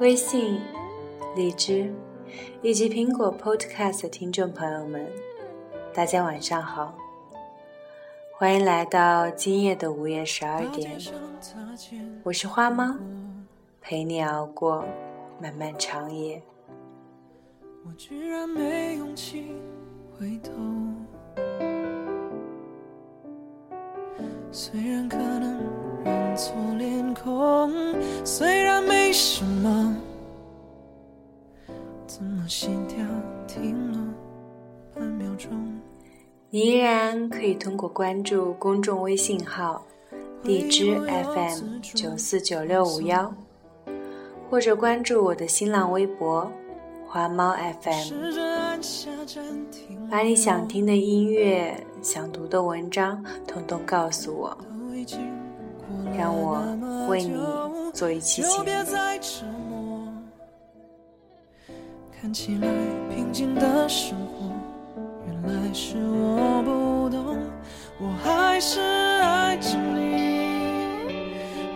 微信、荔枝以及苹果 Podcast 的听众朋友们，大家晚上好，欢迎来到今夜的午夜十二点，我是花猫，陪你熬过漫漫长夜。我居然没勇气回头。虽然可能认错脸孔，虽然没什么，怎么心跳停了半秒钟？你依然可以通过关注公众微信号荔枝 FM 九四九六五幺，或者关注我的新浪微博花猫 FM，把你想听的音乐。想读的文章，统统告诉我，让我为你做一期节目。看起来平静的生活，原来是我不懂。我还是爱着你，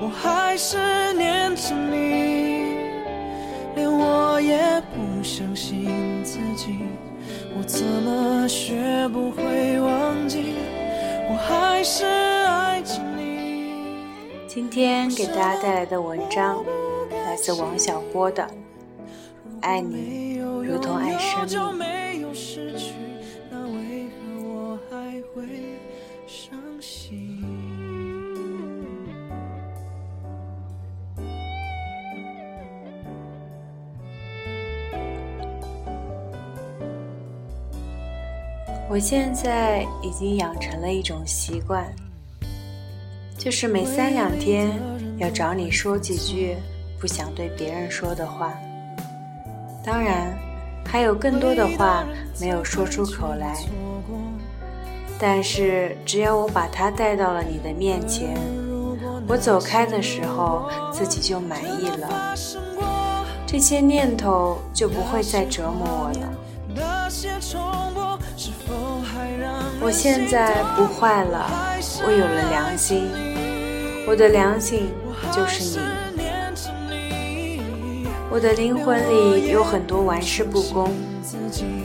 我还是念着你，连我也不相信自己。我怎么学不会忘记？我还是。今天给大家带来的文章来自王小波的《爱你如同爱生命》。我现在已经养成了一种习惯，就是每三两天要找你说几句不想对别人说的话。当然，还有更多的话没有说出口来。但是，只要我把它带到了你的面前，我走开的时候自己就满意了，这些念头就不会再折磨我了。我现在不坏了，我有了良心，我的良心就是你。我的灵魂里有很多玩世不恭、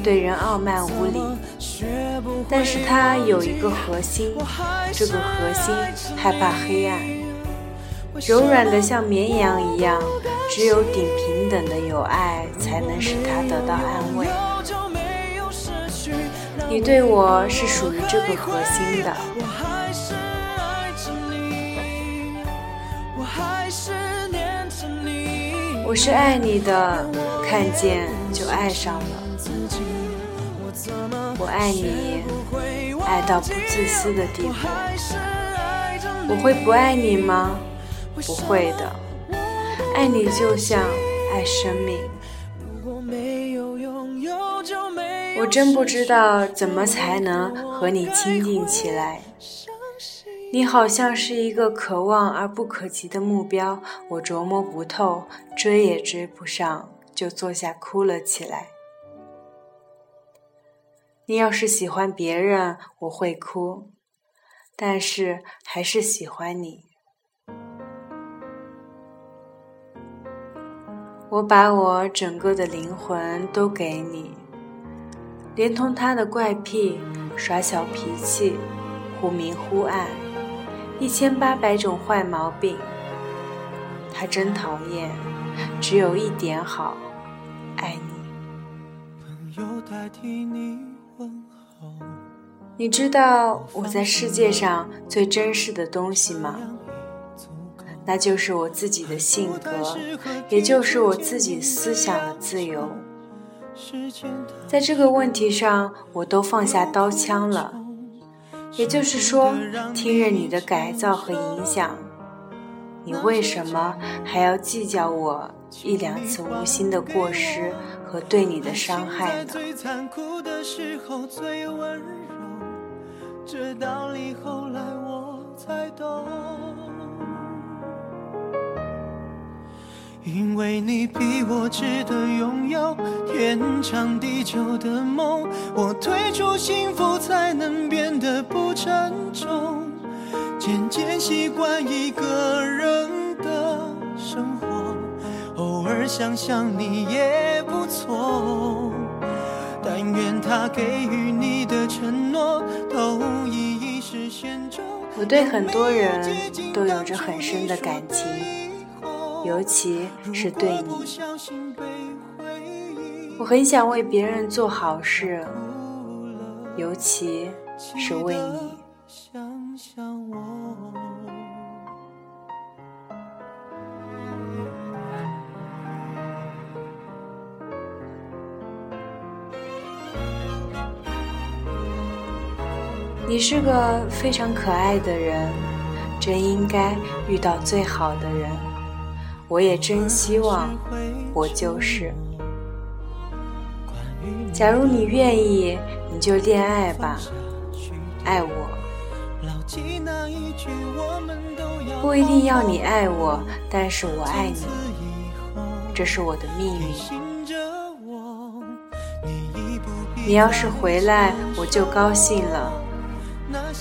对人傲慢无礼，但是它有一个核心，这个核心害怕黑暗，柔软的像绵羊一样，只有顶平等的友爱，才能使它得到安慰。你对我是属于这个核心的。我是爱你的，看见就爱上了。我爱你，爱到不自私的地步。我会不爱你吗？不会的。爱你就像爱生命。我真不知道怎么才能和你亲近起来。你好像是一个可望而不可及的目标，我琢磨不透，追也追不上，就坐下哭了起来。你要是喜欢别人，我会哭，但是还是喜欢你。我把我整个的灵魂都给你。连同他的怪癖、耍小脾气、忽明忽暗，一千八百种坏毛病，他真讨厌。只有一点好，爱你。你知道我在世界上最珍视的东西吗？那就是我自己的性格，也就是我自己思想的自由。在这个问题上，我都放下刀枪了。也就是说，听任你的改造和影响。你为什么还要计较我一两次无心的过失和对你的伤害呢？这道理后来因为你比我值得拥有天长地久的梦，我退出幸福才能变得不沉重，渐渐习惯一个人的生活，偶尔想想你也不错。但愿他给予你的承诺都一一实现中。我对很多人都有着很深的感情，尤其是对你。我很想为别人做好事，尤其是为你。你是个非常可爱的人，真应该遇到最好的人。我也真希望我就是。假如你愿意，你就恋爱吧，爱我。不一定要你爱我，但是我爱你，这是我的命运。你要是回来，我就高兴了。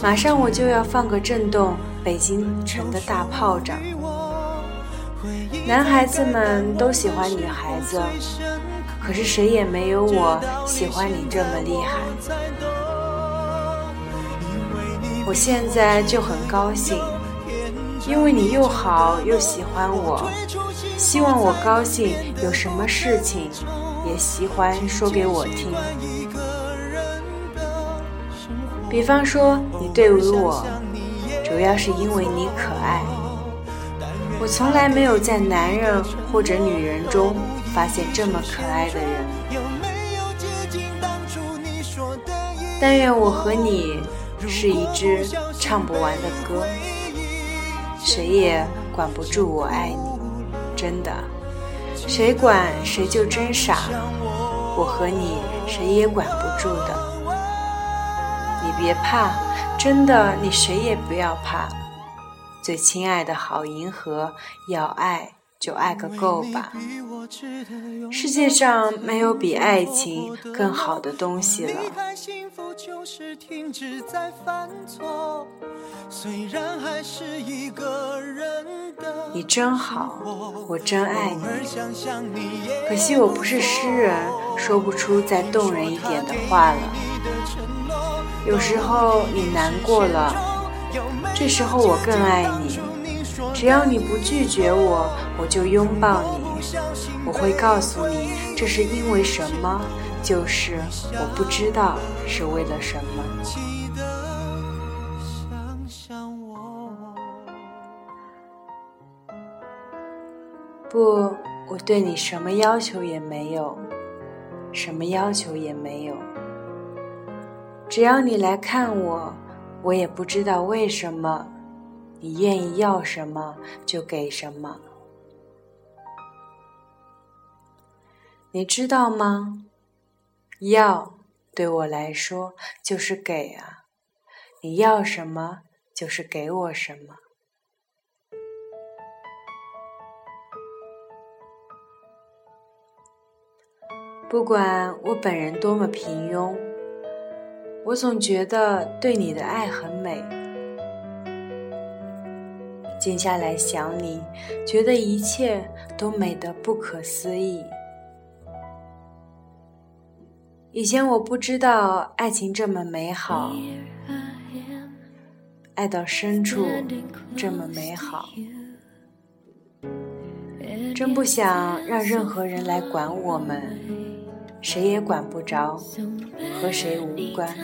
马上我就要放个震动北京城的大炮仗。男孩子们都喜欢女孩子，可是谁也没有我喜欢你这么厉害。我现在就很高兴，因为你又好又喜欢我，希望我高兴，有什么事情也喜欢说给我听。比方说，你对于我，主要是因为你可爱。我从来没有在男人或者女人中发现这么可爱的人。但愿我和你是一支唱不完的歌，谁也管不住我爱你，真的，谁管谁就真傻。我和你谁也管不住的。你别怕，真的，你谁也不要怕。最亲爱的好银河，要爱就爱个够吧。世界上没有比爱情更好的东西了。你真好，我真爱你。可惜我不是诗人，说不出再动人一点的话了。有时候你难过了，这时候我更爱你。只要你不拒绝我，我就拥抱你。我会告诉你这是因为什么，就是我不知道是为了什么。不，我对你什么要求也没有，什么要求也没有。只要你来看我，我也不知道为什么，你愿意要什么就给什么。你知道吗？要对我来说就是给啊，你要什么就是给我什么。不管我本人多么平庸。我总觉得对你的爱很美，静下来想你，觉得一切都美得不可思议。以前我不知道爱情这么美好，爱到深处这么美好，真不想让任何人来管我们。谁也管不着，和谁无关。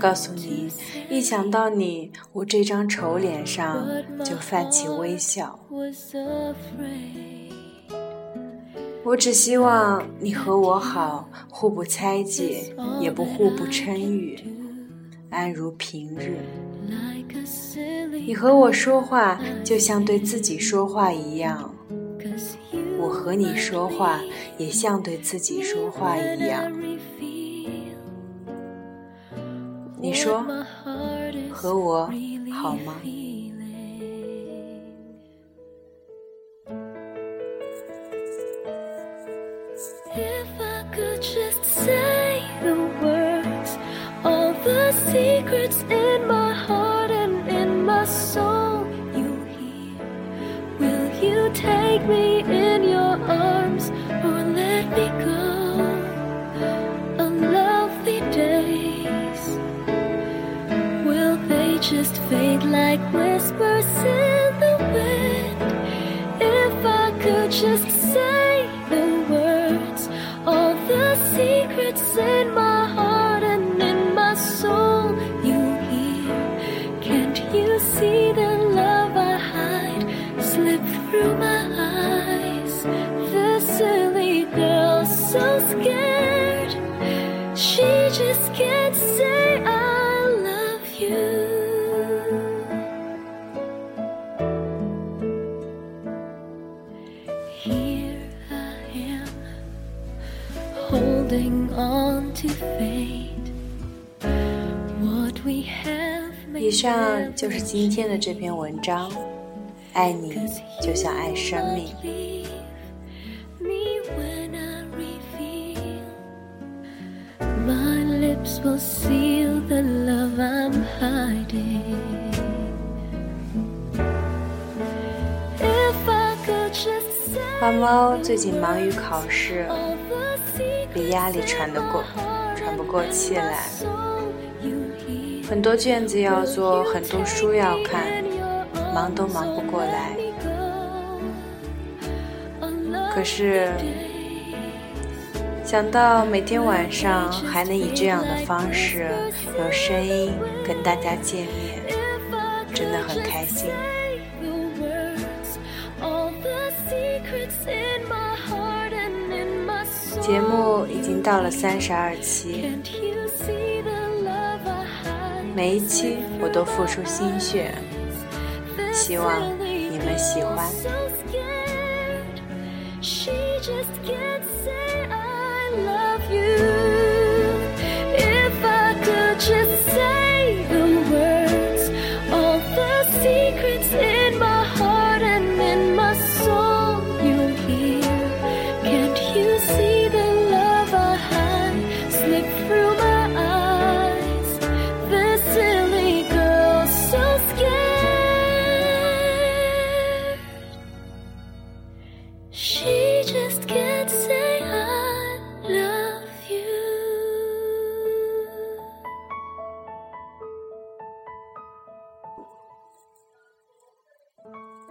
告诉你，一想到你，我这张丑脸上就泛起微笑。我只希望你和我好，互不猜忌，也不互不称誉，安如平日。你和我说话，就像对自己说话一样。我和你说话，也像对自己说话一样。你说和我好吗？take me 就是今天的这篇文章，爱你就像爱生命。花猫最近忙于考试，被压力喘得过喘不过气来。很多卷子要做，很多书要看，忙都忙不过来。可是想到每天晚上还能以这样的方式有声音跟大家见面，真的很开心。节目已经到了三十二期，每一期我都付出心血，希望你们喜欢。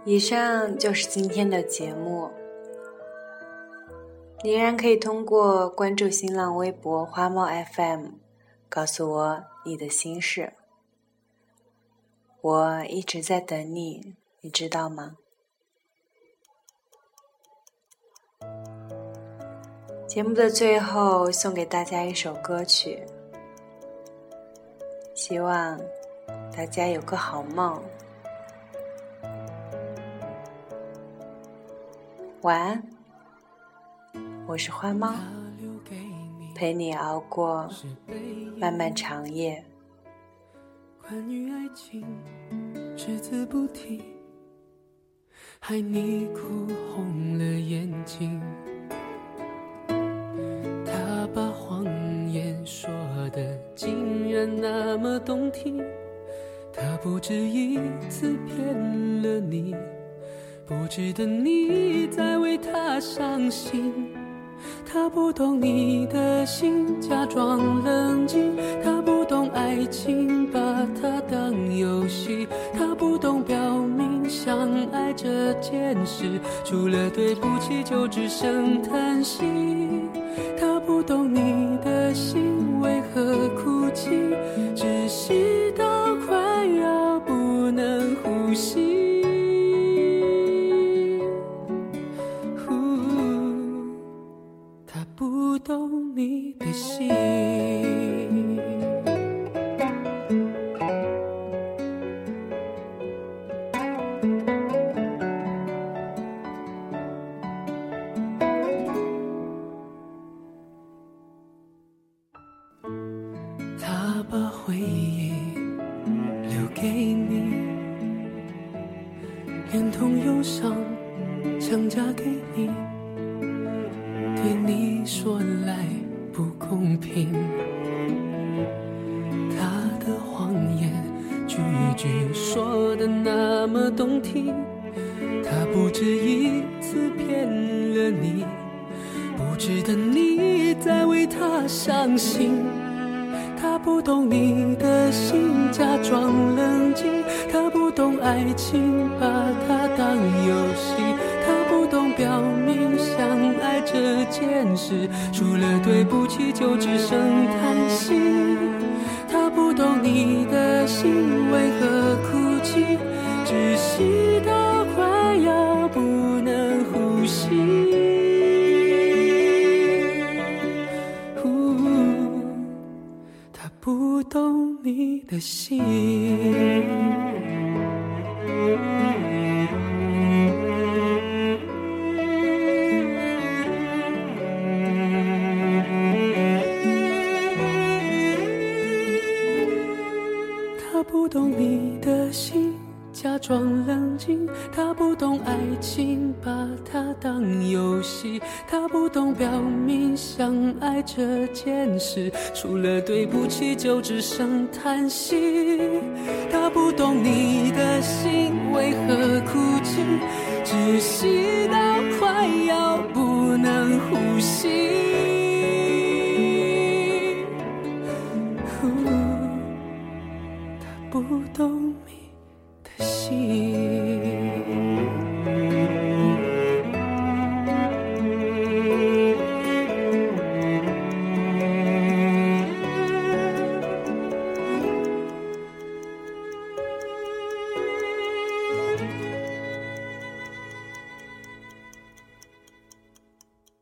以上就是今天的节目。你仍然可以通过关注新浪微博“花猫 FM” 告诉我你的心事。我一直在等你，你知道吗？节目的最后，送给大家一首歌曲，希望大家有个好梦。晚安，我是花猫，陪你熬过漫漫长夜。关于爱情，只字不提，害你哭红了眼睛。他把谎言说的竟然那么动听，他不止一次骗了你，不值得你再为他伤心。他不懂你的心，假装冷静。他不懂爱情，把它当游戏。他不懂表明相爱这件事，除了对不起就只剩叹息。他不懂你的心为何哭连同忧伤强加给你。对你说来不公平。他的谎言句句说的那么动听，他不止一次骗了你，不值得你再为他伤心。他不懂你的心，假装冷静；他不懂爱情，这件事，除了对不起就只剩叹息。他不懂你的心为何哭泣，窒息到快要不能呼吸。他不懂你的心。事，除了对不起就只剩叹息。他不懂你的心为何哭泣，窒息